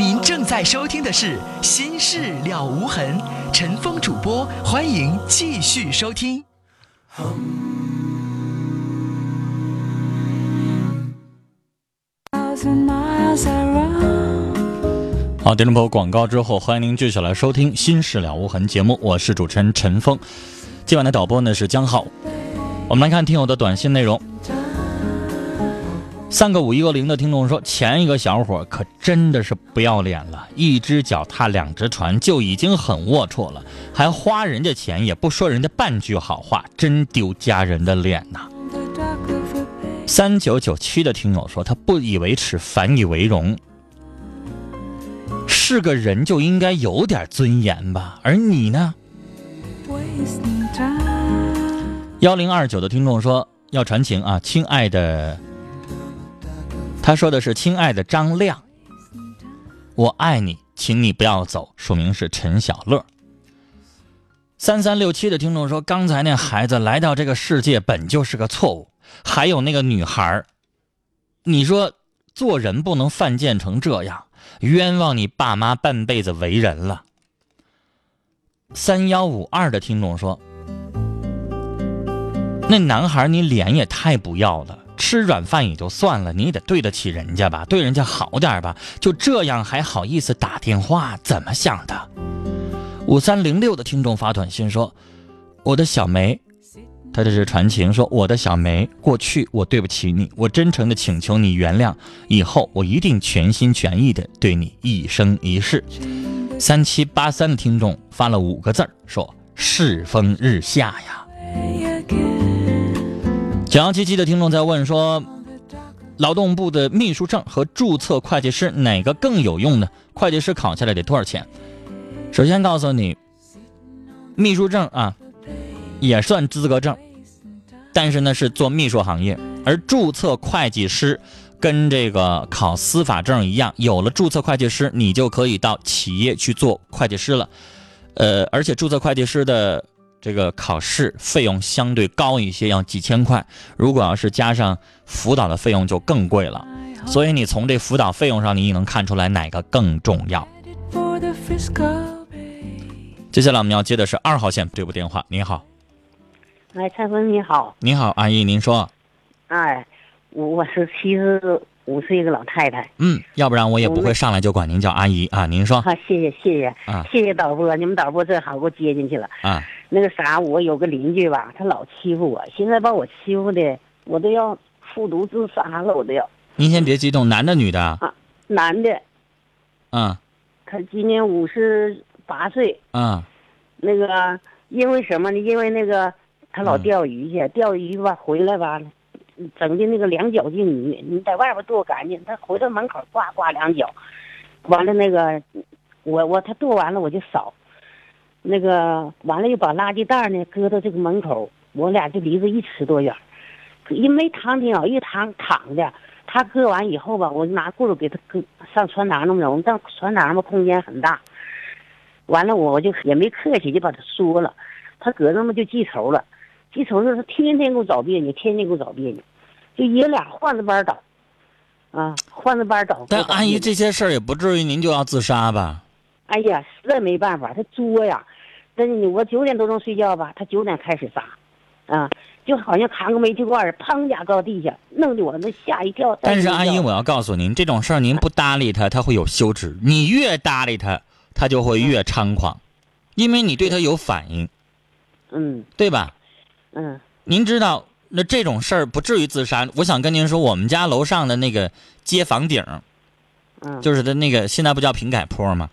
您正在收听的是《心事了无痕》，陈峰主播，欢迎继续收听。好，电视播广告之后，欢迎您继续来收听《心事了无痕》节目，我是主持人陈峰。今晚的导播呢是江浩。我们来看听友的短信内容。三个五一个零的听众说，前一个小伙可真的是不要脸了，一只脚踏两只船就已经很龌龊了，还花人家钱也不说人家半句好话，真丢家人的脸呐。三九九七的听友说，他不以为耻，反以为荣。是个人就应该有点尊严吧，而你呢？幺零二九的听众说要传情啊，亲爱的。他说的是：“亲爱的张亮，我爱你，请你不要走。”署名是陈小乐。三三六七的听众说：“刚才那孩子来到这个世界本就是个错误，还有那个女孩你说做人不能犯贱成这样，冤枉你爸妈半辈子为人了。”三幺五二的听众说：“那男孩你脸也太不要了。”吃软饭也就算了，你也得对得起人家吧，对人家好点吧。就这样还好意思打电话？怎么想的？五三零六的听众发短信说：“我的小梅，他这是传情，说我的小梅，过去我对不起你，我真诚的请求你原谅，以后我一定全心全意的对你一生一世。”三七八三的听众发了五个字儿，说：“世风日下呀。”九幺七七的听众在问说：“劳动部的秘书证和注册会计师哪个更有用呢？会计师考下来得多少钱？”首先告诉你，秘书证啊也算资格证，但是呢是做秘书行业，而注册会计师跟这个考司法证一样，有了注册会计师，你就可以到企业去做会计师了。呃，而且注册会计师的。这个考试费用相对高一些，要几千块。如果要是加上辅导的费用，就更贵了。所以你从这辅导费用上，你也能看出来哪个更重要。接下来我们要接的是二号线这部电话。您好，哎，蔡峰你好，你好，阿姨，您说。哎，我我是七十五岁一个老太太，嗯，要不然我也不会上来就管您叫阿姨啊。您说，好，谢谢谢谢啊，谢谢导播，你们导播正好给我接进去了啊。那个啥，我有个邻居吧，他老欺负我，现在把我欺负的我都要复读自杀了，我都要。您先别激动，男的女的？啊，男的。嗯。他今年五十八岁。嗯。那个因为什么呢？因为那个他老钓鱼去，钓鱼吧回来吧。整的那个两脚净鱼，你在外边剁干净，他回到门口挂挂两脚，完了那个，我我他剁完了我就扫，那个完了又把垃圾袋呢搁到这个门口，我俩就离着一尺多远，因为躺挺好，一躺躺的，他搁完以后吧，我就拿棍给他搁上船膛那么着，上船膛嘛空间很大，完了我就也没客气就把他说了，他搁那么就记仇了。记仇就是他天天给我找别扭，天天给我找别扭，就爷俩换着班倒，啊，换着班倒。但阿姨这些事儿也不至于您就要自杀吧？哎呀，实在没办法，他作呀。真的，我九点多钟睡觉吧，他九点开始砸，啊，就好像扛个煤气罐儿，砰家搁地下，弄得我那吓一跳。但是阿姨，我要告诉您，这种事儿您不搭理他，他会有羞耻；你越搭理他，他就会越猖狂，因为你对他有反应。嗯，对吧？嗯，您知道那这种事儿不至于自杀。我想跟您说，我们家楼上的那个街房顶，嗯，就是他那个现在不叫平改坡吗？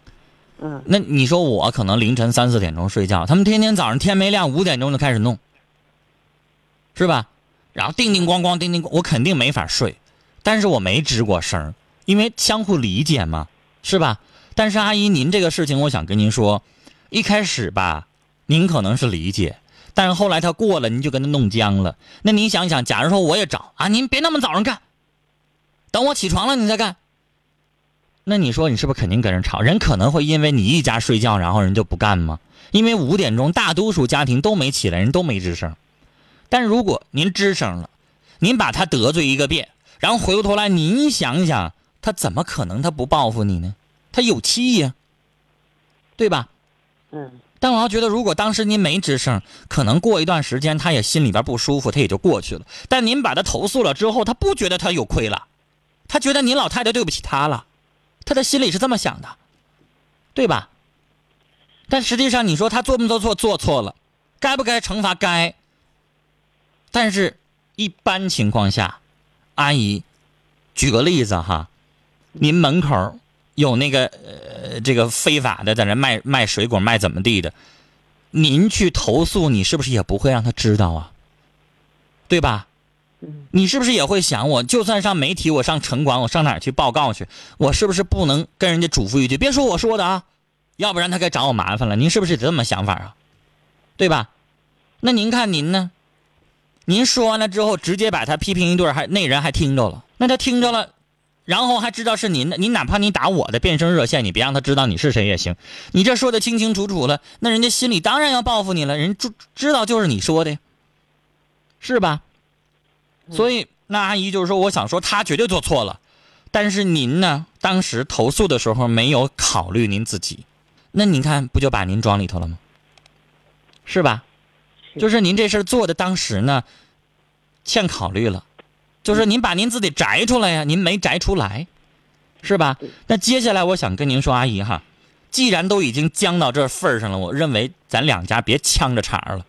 嗯，那你说我可能凌晨三四点钟睡觉，他们天天早上天没亮五点钟就开始弄，是吧？然后叮叮咣咣，叮叮，我肯定没法睡。但是我没吱过声，因为相互理解嘛，是吧？但是阿姨，您这个事情，我想跟您说，一开始吧，您可能是理解。但是后来他过了，您就跟他弄僵了。那您想想，假如说我也找啊，您别那么早上干，等我起床了你再干。那你说你是不是肯定跟人吵？人可能会因为你一家睡觉，然后人就不干吗？因为五点钟大多数家庭都没起来，人都没吱声。但如果您吱声了，您把他得罪一个遍，然后回过头来您想想，他怎么可能他不报复你呢？他有气呀，对吧？嗯但我要觉得，如果当时您没吱声，可能过一段时间他也心里边不舒服，他也就过去了。但您把他投诉了之后，他不觉得他有亏了，他觉得您老太太对不起他了，他的心里是这么想的，对吧？但实际上，你说他做没做错？做错了，该不该惩罚？该。但是，一般情况下，阿姨，举个例子哈，您门口有那个呃这个非法的在那卖卖水果卖怎么地的，您去投诉，你是不是也不会让他知道啊？对吧？你是不是也会想我，就算上媒体，我上城管，我上哪儿去报告去？我是不是不能跟人家嘱咐一句，别说我说的啊，要不然他该找我麻烦了。您是不是这么想法啊？对吧？那您看您呢？您说完了之后，直接把他批评一顿，还那人还听着了，那他听着了，然后还知道是您的，您哪怕你打我的变声热线，你别让他知道你是谁也行。你这说的清清楚楚了，那人家心里当然要报复你了，人知知道就是你说的呀，是吧？所以那阿姨就是说，我想说她绝对做错了，但是您呢，当时投诉的时候没有考虑您自己，那您看不就把您装里头了吗？是吧？就是您这事儿做的当时呢，欠考虑了，就是您把您自己摘出来呀，您没摘出来，是吧？那接下来我想跟您说，阿姨哈，既然都已经僵到这份儿上了，我认为咱两家别呛着茬儿了，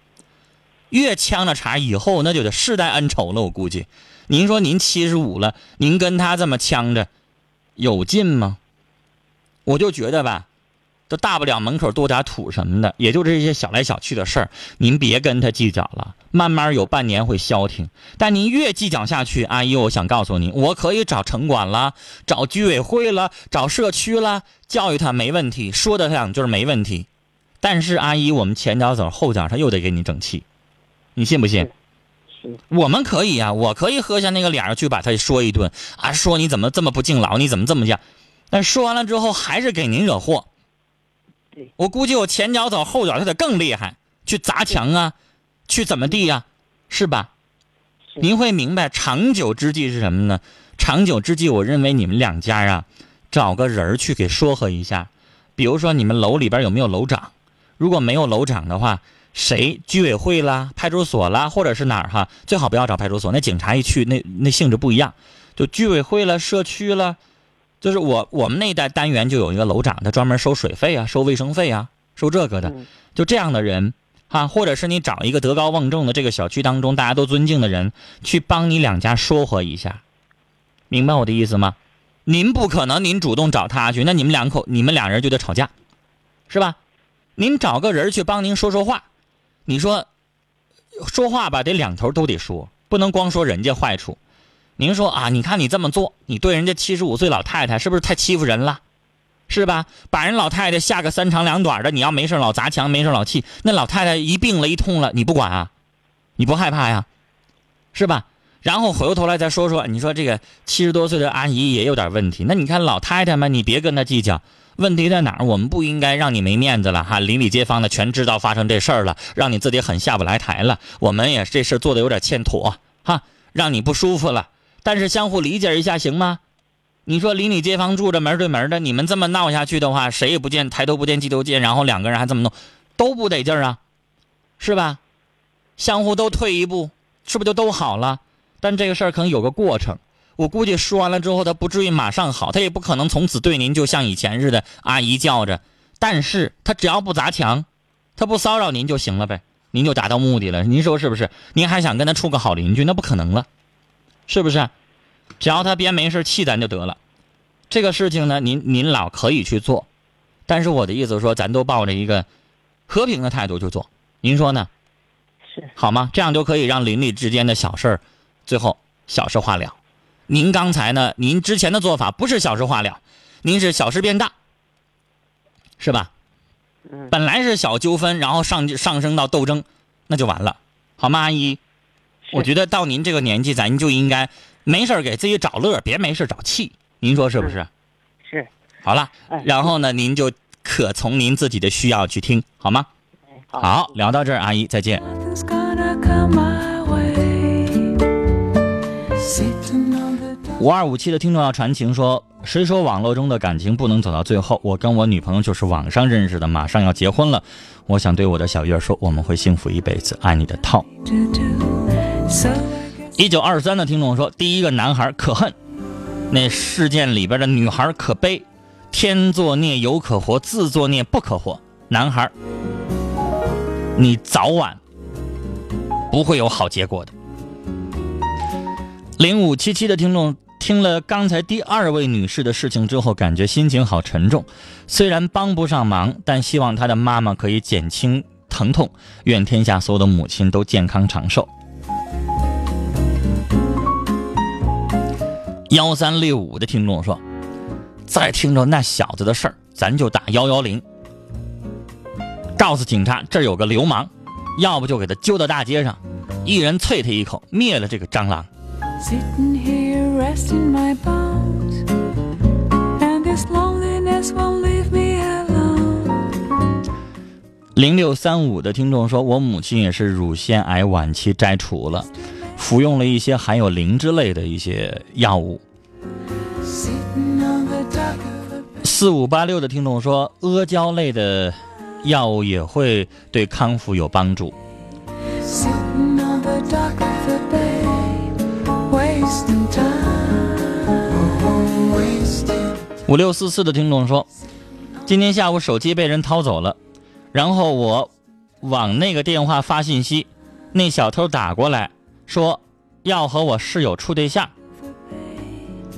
越呛着茬以后那就得世代恩仇了。我估计，您说您七十五了，您跟他这么呛着，有劲吗？我就觉得吧，这大不了门口多点土什么的，也就这些小来小去的事儿，您别跟他计较了，慢慢有半年会消停。但您越计较下去，阿姨，我想告诉你，我可以找城管了，找居委会了，找社区了，教育他没问题，说的两句儿没问题。但是阿姨，我们前脚走后脚，他又得给你整气，你信不信？是我们可以呀、我可以喝下那个脸儿去把他说一顿啊，说你怎么这么不敬老，你怎么这么样？但说完了之后还是给您惹祸。对，我估计我前脚走后脚他得更厉害，去砸墙啊，去怎么地呀、是吧？是您会明白长久之计是什么呢？长久之计，我认为你们两家啊，找个人儿去给说和一下，比如说你们楼里边有没有楼长？如果没有楼长的话，谁居委会啦、派出所啦，或者是哪儿哈，最好不要找派出所，那警察一去，那那性质不一样。就居委会了、社区了，就是我我们那一带单元就有一个楼长，他专门收水费啊、收卫生费啊、收这个的。嗯就这样的人哈，或者是你找一个德高望重的这个小区当中大家都尊敬的人，去帮你两家说和一下，明白我的意思吗？您不可能您主动找他去，那你们两口你们俩人就得吵架，是吧？您找个人去帮您说说话，你说说话吧，得两头都得说，不能光说人家坏处。您说啊，你看你这么做，你对人家七十五岁老太太是不是太欺负人了？是吧？把人老太太吓个三长两短的，你要没事老砸墙，没事老气，那老太太一病了，一痛了，你不管啊？你不害怕呀？是吧？然后回过头来再说说，你说这个七十多岁的阿姨也有点问题，那你看老太太们，你别跟她计较，问题在哪儿？我们不应该让你没面子了哈，邻里街坊的全知道发生这事儿了，让你自己很下不来台了。我们也这事做的有点欠妥哈，让你不舒服了。但是相互理解一下行吗？你说邻里街坊住着门对门的，你们这么闹下去的话，谁也不见抬头不见低头见，然后两个人还这么弄，都不得劲儿啊，是吧？相互都退一步，是不是就都好了？但这个事儿可能有个过程，我估计说完了之后，他不至于马上好，他也不可能从此对您就像以前似的阿姨叫着，但是他只要不砸墙，他不骚扰您就行了呗，您就达到目的了。您说是不是？您还想跟他处个好邻居，那不可能了，是不是？只要他别没事气咱就得了。这个事情呢，您您老可以去做，但是我的意思说，咱都抱着一个和平的态度去做，您说呢？是好吗？这样就可以让邻里之间的小事儿，最后小事化了。您刚才呢，您之前的做法不是小事化了，您是小事变大，是吧？嗯本来是小纠纷，然后上上升到斗争，那就完了，好吗，阿姨？我觉得到您这个年纪，咱就应该没事儿给自己找乐，别没事儿找气。您说是不是？是，好了哎，然后呢，您就可从您自己的需要去听，好吗？哎好，聊到这儿，阿姨再见。五二五七的听众要传情说，谁说网络中的感情不能走到最后？我跟我女朋友就是网上认识的，马上要结婚了。我想对我的小月说，我们会幸福一辈子，爱你的套。一九二三的听众说，第一个男孩可恨，那事件里边的女孩可悲，天作孽犹可活，自作孽不可活。男孩，你早晚不会有好结果的。零五七七的听众听了刚才第二位女士的事情之后，感觉心情好沉重。虽然帮不上忙，但希望她的妈妈可以减轻疼痛。愿天下所有的母亲都健康长寿。幺三六五的听众说：“再听着那小子的事儿，咱就打幺幺零，告诉警察这儿有个流氓，要不就给他揪到大街上，一人啐他一口，灭了这个蟑螂。Here resting my bones, and this loneliness won't leave me alone. ”零六三五的听众说：“我母亲也是乳腺癌晚期摘除了，服用了一些含有灵芝类的一些药物。”四五八六的听众说，阿胶类的药物也会对康复有帮助。Sitting on the dock 五六四四的听众说，今天下午手机被人掏走了，然后我往那个电话发信息，那小偷打过来说要和我室友处对象，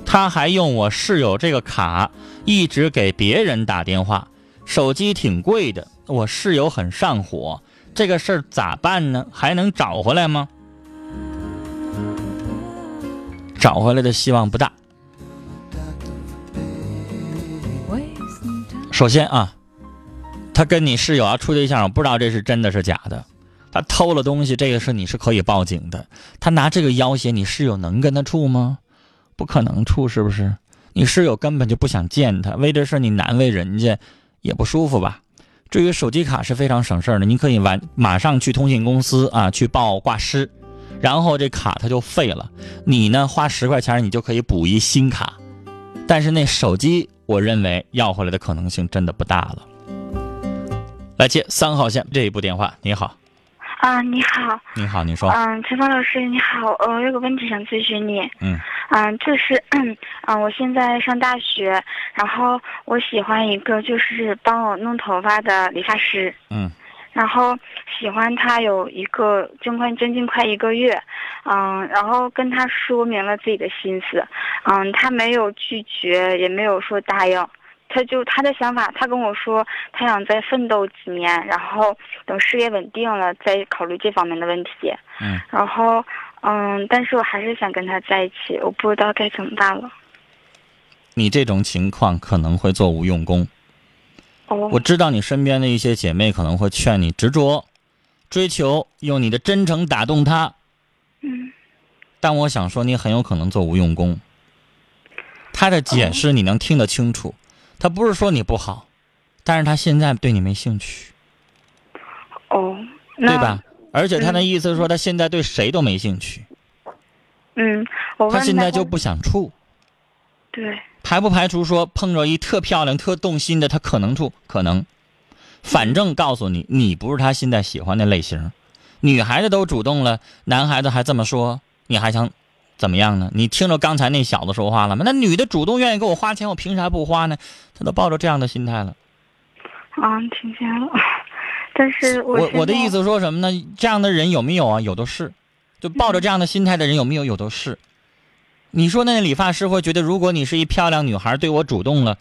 他还用我室友这个卡一直给别人打电话，手机挺贵的，我室友很上火，这个事儿咋办呢？还能找回来吗？找回来的希望不大。首先啊，他跟你室友要处对象，我不知道这是真的是假的。他偷了东西，这个事你是可以报警的。他拿这个要挟你室友，能跟他处吗？不可能处，是不是？你室友根本就不想见他，为这事你难为人家，也不舒服吧？至于手机卡是非常省事的，你可以完马上去通信公司啊去报挂失，然后这卡它就废了。你呢花十块钱你就可以补一新卡，但是那手机我认为要回来的可能性真的不大了。来接三号线这一部电话，你好，啊，你好，你好，你说，嗯，陈芳老师你好，呃，我有个问题想咨询你，嗯，嗯，就是，嗯，我现在上大学，然后我喜欢一个就是帮我弄头发的理发师，嗯，然后喜欢他有一个将快将近快一个月，嗯，然后跟他说明了自己的心思，嗯，他没有拒绝，也没有说答应。他就他的想法，他跟我说，他想再奋斗几年，然后等事业稳定了再考虑这方面的问题。嗯，然后，嗯，但是我还是想跟他在一起，我不知道该怎么办了。你这种情况可能会做无用功。哦，我知道你身边的一些姐妹可能会劝你执着、追求，用你的真诚打动他，嗯。但我想说，你很有可能做无用功。他的解释你能听得清楚，他不是说你不好，但是他现在对你没兴趣，哦，对吧？而且他的意思是说，他现在对谁都没兴趣，嗯，我他现在就不想处。对，排不排除说碰着一特漂亮、特动心的，他可能处，可能。反正告诉你，你不是他现在喜欢的类型。女孩子都主动了，男孩子还这么说，你还想怎么样呢？你听着刚才那小子说话了吗？那女的主动愿意给我花钱，我凭啥不花呢？他都抱着这样的心态了。啊，听见了。但是我我我的意思说什么呢？这样的人有没有啊？有的是，就抱着这样的心态的人有没有？有的是。你说那理发师会觉得，如果你是一漂亮女孩，对我主动了，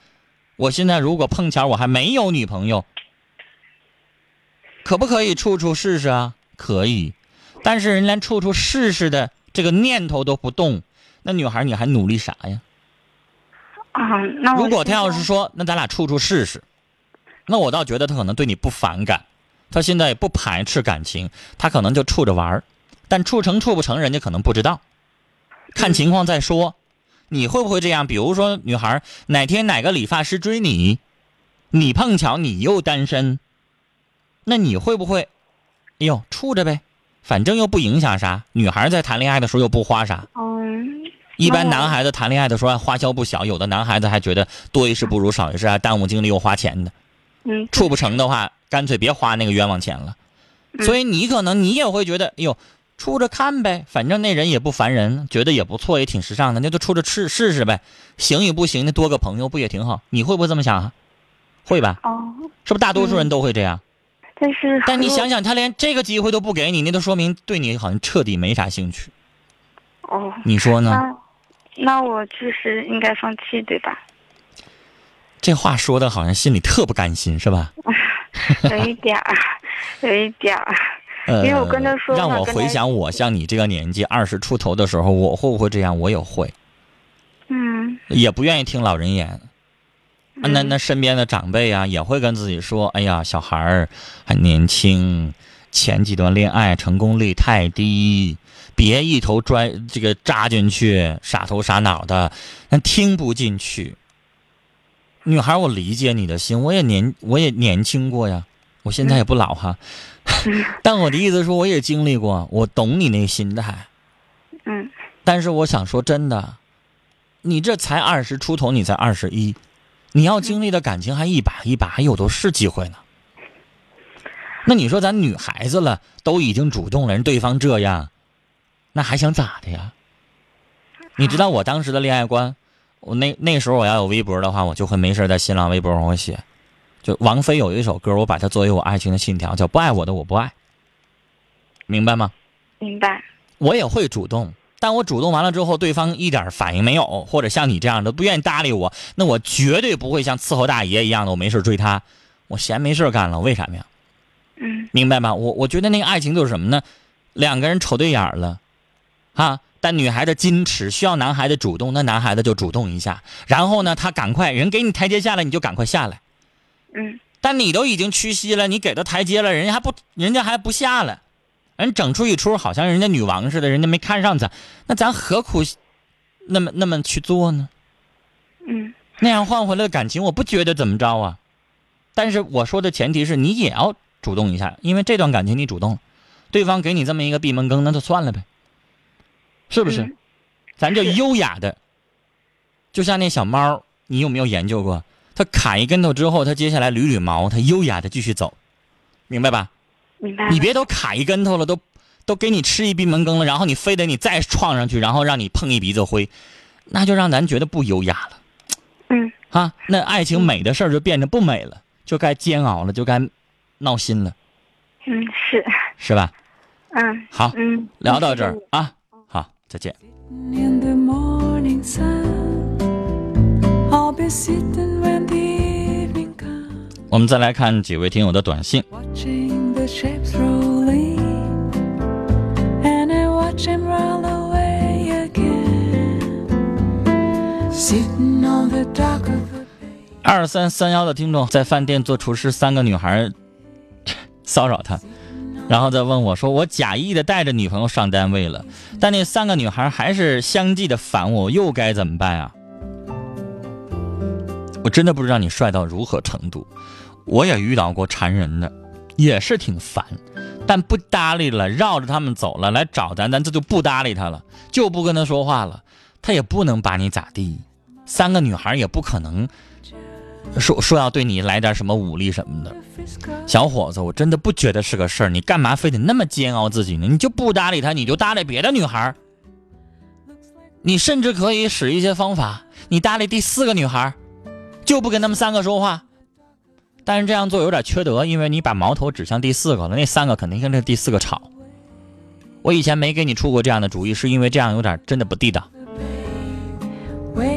我现在如果碰巧我还没有女朋友，可不可以处处试试啊？可以，但是人连处处试试的这个念头都不动，那女孩你还努力啥呀？啊，那如果他要是说，那咱俩处处试试，那我倒觉得他可能对你不反感，他现在也不排斥感情，他可能就处着玩儿，但处成处不成，人家可能不知道，看情况再说。你会不会这样？比如说，女孩哪天哪个理发师追你，你碰巧你又单身，那你会不会？哎呦，处着呗，反正又不影响啥。女孩在谈恋爱的时候又不花啥，嗯，一般男孩子谈恋爱的时候还花销不小，有的男孩子还觉得多一事不如少一事，还耽误精力又花钱的。嗯，处不成的话，干脆别花那个冤枉钱了。所以你可能你也会觉得，哎呦，处着看呗，反正那人也不烦人，觉得也不错，也挺时尚的，那就处着试试试呗，行与不行的多个朋友不也挺好？你会不会这么想啊？会吧？哦，是不是大多数人都会这样？但是但你想想，他连这个机会都不给你，那都说明对你好像彻底没啥兴趣。哦，你说呢？那那我就是应该放弃对吧？这话说的好像心里特不甘心，是吧？有一点儿，有一点儿。呃，因为我跟他说让我回想我像你这个年纪二十出头的时候，我会不会这样？我也会，嗯，也不愿意听老人言。啊那嗯那身边的长辈啊，也会跟自己说：“哎呀，小孩儿还年轻，前几段恋爱成功率太低，别一头拽这个扎进去，傻头傻脑的，那听不进去。”女孩，我理解你的心，我也年我也年轻过呀，我现在也不老哈，但我的意思说，我也经历过，我懂你那心态。嗯但是我想说真的，你这才二十出头，你才二十一，你要经历的感情还一把一把，还有的是机会呢。那你说咱女孩子了，都已经主动了，人对方这样，那还想咋的呀？你知道我当时的恋爱观，我那那时候我要有微博的话，我就会没事在新浪微博上我写，就王菲有一首歌，我把它作为我爱情的信条，叫不爱我的我不爱，明白吗？明白。我也会主动，但我主动完了之后，对方一点反应没有，或者像你这样的不愿意搭理我，那我绝对不会像伺候大爷一样的，我没事追他，我闲没事干了，为啥呀？嗯明白吗？我我觉得那个爱情就是什么呢？两个人瞅对眼儿了，啊，但女孩的矜持，需要男孩子主动，那男孩子就主动一下，然后呢，他赶快人给你台阶下来，你就赶快下来。嗯但你都已经屈膝了，你给他台阶了，人家还不，人家还不下来，人整出一出好像人家女王似的，人家没看上咱，那咱何苦那么那么去做呢？嗯那样换回来的感情，我不觉得怎么着啊。但是我说的前提是你也要主动一下，因为这段感情你主动了，对方给你这么一个闭门羹，那就算了呗，是不是？嗯咱就优雅的，就像那小猫，你有没有研究过？它砍一跟头之后，他接下来捋捋毛，他优雅的继续走，明白吧？明白。你别都砍一跟头了，都都给你吃一闭门羹了，然后你非得你再撞上去，然后让你碰一鼻子灰，那就让咱觉得不优雅了嗯啊！那爱情美的事儿就变得不美了，就该煎熬了，就该闹心了，嗯是是吧？嗯好，嗯聊到这儿啊，好，再见。In the morning sun, I'll be sitting 我们再来看几位听友的短信。二三三幺的听众在饭店做厨师，三个女孩 骚扰他，然后再问我说：“我假意的带着女朋友上单位了，但那三个女孩还是相继的烦我，又该怎么办啊？”我真的不知道你帅到如何程度，我也遇到过缠人的，也是挺烦，但不搭理了，绕着他们走了，来找咱，咱这就不搭理他了，就不跟他说话了，他也不能把你咋地，三个女孩也不可能。说说要对你来点什么武力什么的，小伙子，我真的不觉得是个事儿。你干嘛非得那么煎熬自己呢？你就不搭理他，你就搭理别的女孩。你甚至可以使一些方法，你搭理第四个女孩，就不跟他们三个说话。但是这样做有点缺德，因为你把矛头指向第四个了，那三个肯定跟这第四个吵。我以前没给你出过这样的主意，是因为这样有点真的不地道。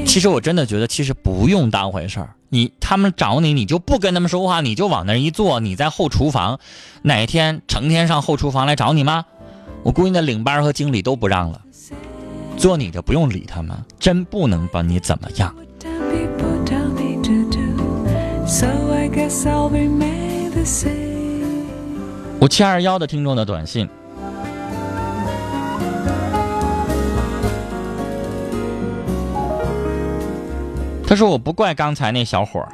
其实我真的觉得，其实不用当回事儿。你他们找你，你就不跟他们说话，你就往那儿一坐，你在后厨房，哪天成天上后厨房来找你吗？我估计那领班和经理都不让了。做你的不用理他们，真不能把你怎么样。五七二幺的听众的短信，他说：“我不怪刚才那小伙儿，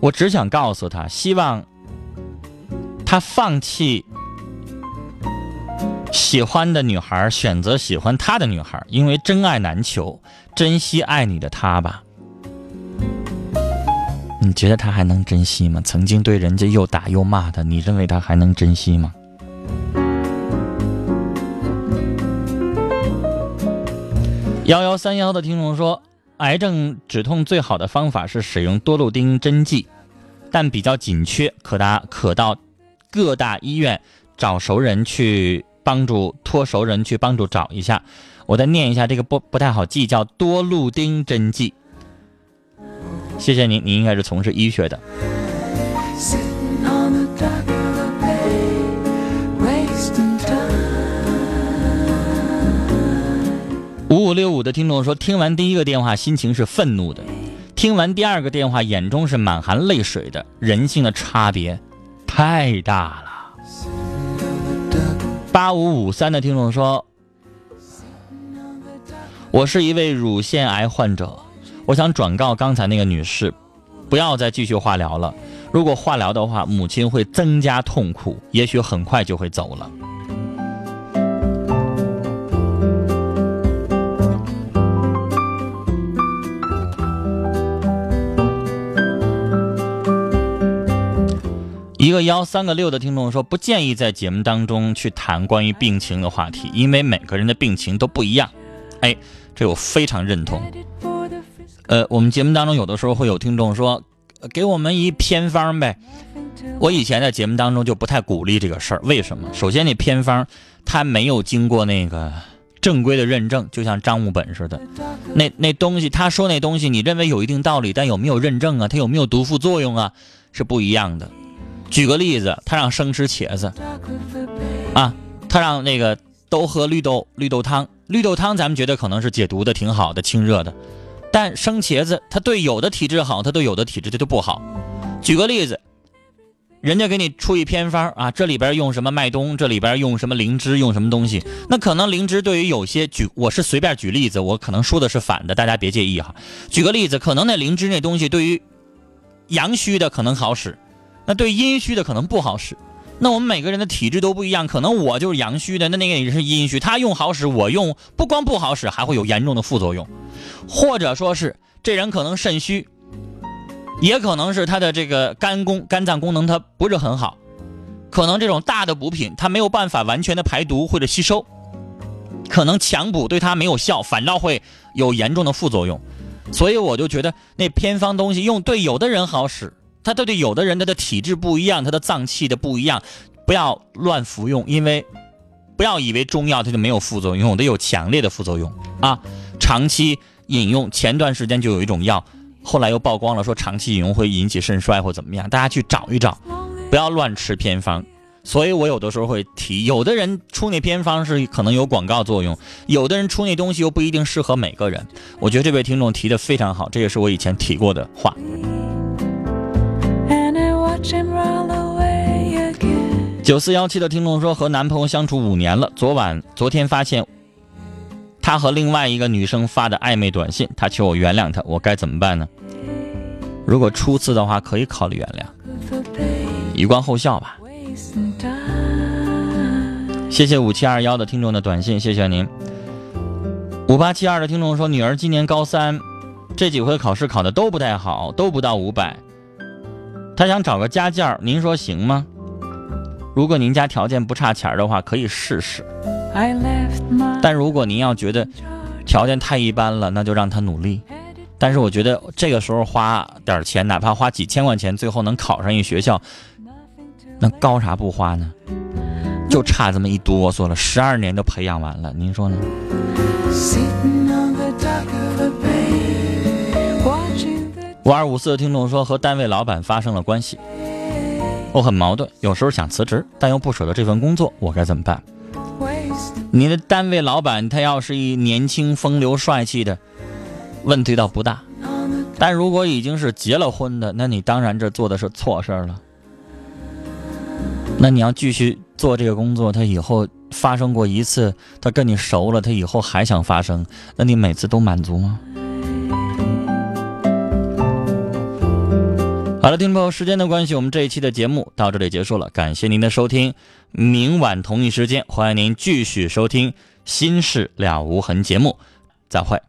我只想告诉他，希望他放弃喜欢的女孩选择喜欢他的女孩，因为真爱难求，珍惜爱你的他吧。你觉得他还能珍惜吗？曾经对人家又打又骂的，你认为他还能珍惜吗？幺幺三幺的听众说，癌症止痛最好的方法是使用多氯丁针剂，但比较紧缺，可达可到各大医院找熟人去帮助托熟人去帮助找一下。我再念一下这个不不太好记，叫多氯丁针剂。谢谢您，您应该是从事医学的。Sitting on the dock of the bay, wasting time. 五五六五的听众说，听完第一个电话，心情是愤怒的；听完第二个电话，眼中是满含泪水的。人性的差别太大了。八五五三的听众说，我是一位乳腺癌患者，我想转告刚才那个女士，不要再继续化疗了。如果化疗的话，母亲会增加痛苦，也许很快就会走了。一个幺三个六的听众说，不建议在节目当中去谈关于病情的话题，因为每个人的病情都不一样。哎，这我非常认同。呃，我们节目当中有的时候会有听众说，给我们一偏方呗。我以前在节目当中就不太鼓励这个事儿，为什么？首先，那偏方它没有经过那个正规的认证，就像张务本似的。那那东西，他说那东西，你认为有一定道理，但有没有认证啊？它有没有毒副作用啊？是不一样的。举个例子，他让生吃茄子啊，他让那个都喝绿豆绿豆汤，绿豆汤咱们觉得可能是解毒的，挺好的，清热的。但生茄子，它对有的体质好，它对有的体质它就不好。举个例子，人家给你出一偏方啊，这里边用什么麦冬，这里边用什么灵芝，用什么东西，那可能灵芝对于有些举，我是随便举例子，我可能说的是反的，大家别介意哈。举个例子，可能那灵芝那东西对于阳虚的可能好使，那对阴虚的可能不好使。那我们每个人的体质都不一样，可能我就是阳虚的，那那个人是阴虚，他用好使，我用不光不好使，还会有严重的副作用，或者说是这人可能肾虚，也可能是他的这个肝功肝脏功能它不是很好，可能这种大的补品它没有办法完全的排毒或者吸收，可能强补对它没有效，反倒会有严重的副作用，所以我就觉得那偏方东西用对有的人好使，他对对有的人他的体质不一样，他的脏器的不一样，不要乱服用，因为不要以为中药它就没有副作用，有的有强烈的副作用啊，长期饮用，前段时间就有一种药。后来又曝光了，说长期饮用会引起肾衰或怎么样，大家去找一找，不要乱吃偏方。所以我有的时候会提，有的人出那偏方是可能有广告作用，有的人出那东西又不一定适合每个人。我觉得这位听众提的非常好，这也是我以前提过的话。九四幺七的听众说，和男朋友相处五年了，昨晚昨天发现他和另外一个女生发的暧昧短信，他求我原谅他，我该怎么办呢？如果初次的话，可以考虑原谅，以观后效吧。谢谢五七二幺的听众的短信，谢谢您。五八七二的听众说，女儿今年高三，这几回考试考的都不太好，都不到五百。她想找个家教，您说行吗？如果您家条件不差钱儿的话，可以试试。但如果您要觉得条件太一般了，那就让他努力。但是我觉得这个时候花点钱，哪怕花几千块钱，最后能考上一学校，那高啥不花呢？就差这么一哆嗦了，十二年都培养完了，您说呢？五二五四的听众说，和单位老板发生了关系，我很矛盾，有时候想辞职，但又不舍得这份工作，我该怎么办？你的单位老板他要是一年轻风流帅气的，问题倒不大；但如果已经是结了婚的，那你当然这做的是错事儿了。那你要继续做这个工作，他以后发生过一次，他跟你熟了，他以后还想发生，那你每次都满足吗？好了，听众朋友，时间的关系，我们这一期的节目到这里结束了，感谢您的收听。明晚同一时间，欢迎您继续收听《心事了无痕》节目，再会。